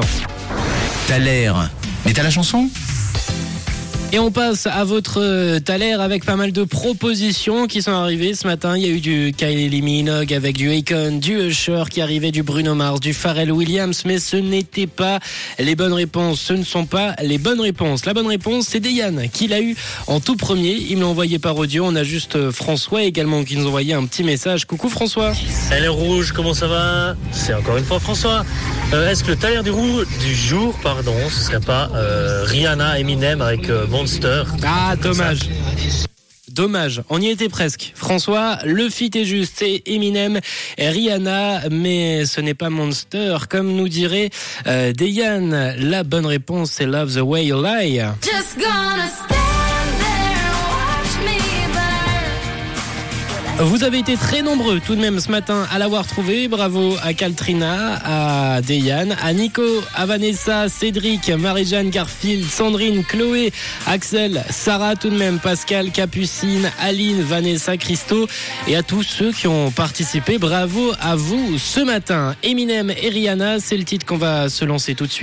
l'instant. T'as l'air. Mais t'as la chanson? Et on passe à votre euh, Thaler avec pas mal de propositions qui sont arrivées ce matin. Il y a eu du Kylie Minogue avec du Akon, du Usher qui arrivait, du Bruno Mars, du Pharrell Williams, mais ce n'était pas les bonnes réponses. Ce ne sont pas les bonnes réponses. La bonne réponse, c'est Dayan qui l'a eu en tout premier. Il me l'a envoyé par audio. On a juste euh, François également qui nous envoyait un petit message. Coucou François. Elle est rouge, comment ça va? C'est encore une fois François. Euh, Est-ce que le taler du, jour, pardon, ce serait pas euh, Rihanna Eminem avec euh, Monster? Ah, dommage. Dommage, on y était presque. François, le fit est juste, c'est Eminem et Rihanna, mais ce n'est pas Monster, comme nous dirait euh, Dayan. La bonne réponse, c'est Love the Way You Lie. Just gonna stand Vous avez été très nombreux tout de même ce matin à l'avoir trouvé. Bravo à Caltrina, à Dayan, à Nico, à Vanessa, Cédric, Marie-Jeanne, Garfield, Sandrine, Chloé, Axel, Sarah tout de même, Pascal, Capucine, Aline, Vanessa, Christo et à tous ceux qui ont participé. Bravo à vous ce matin. Eminem et Rihanna, c'est le titre qu'on va se lancer tout de suite.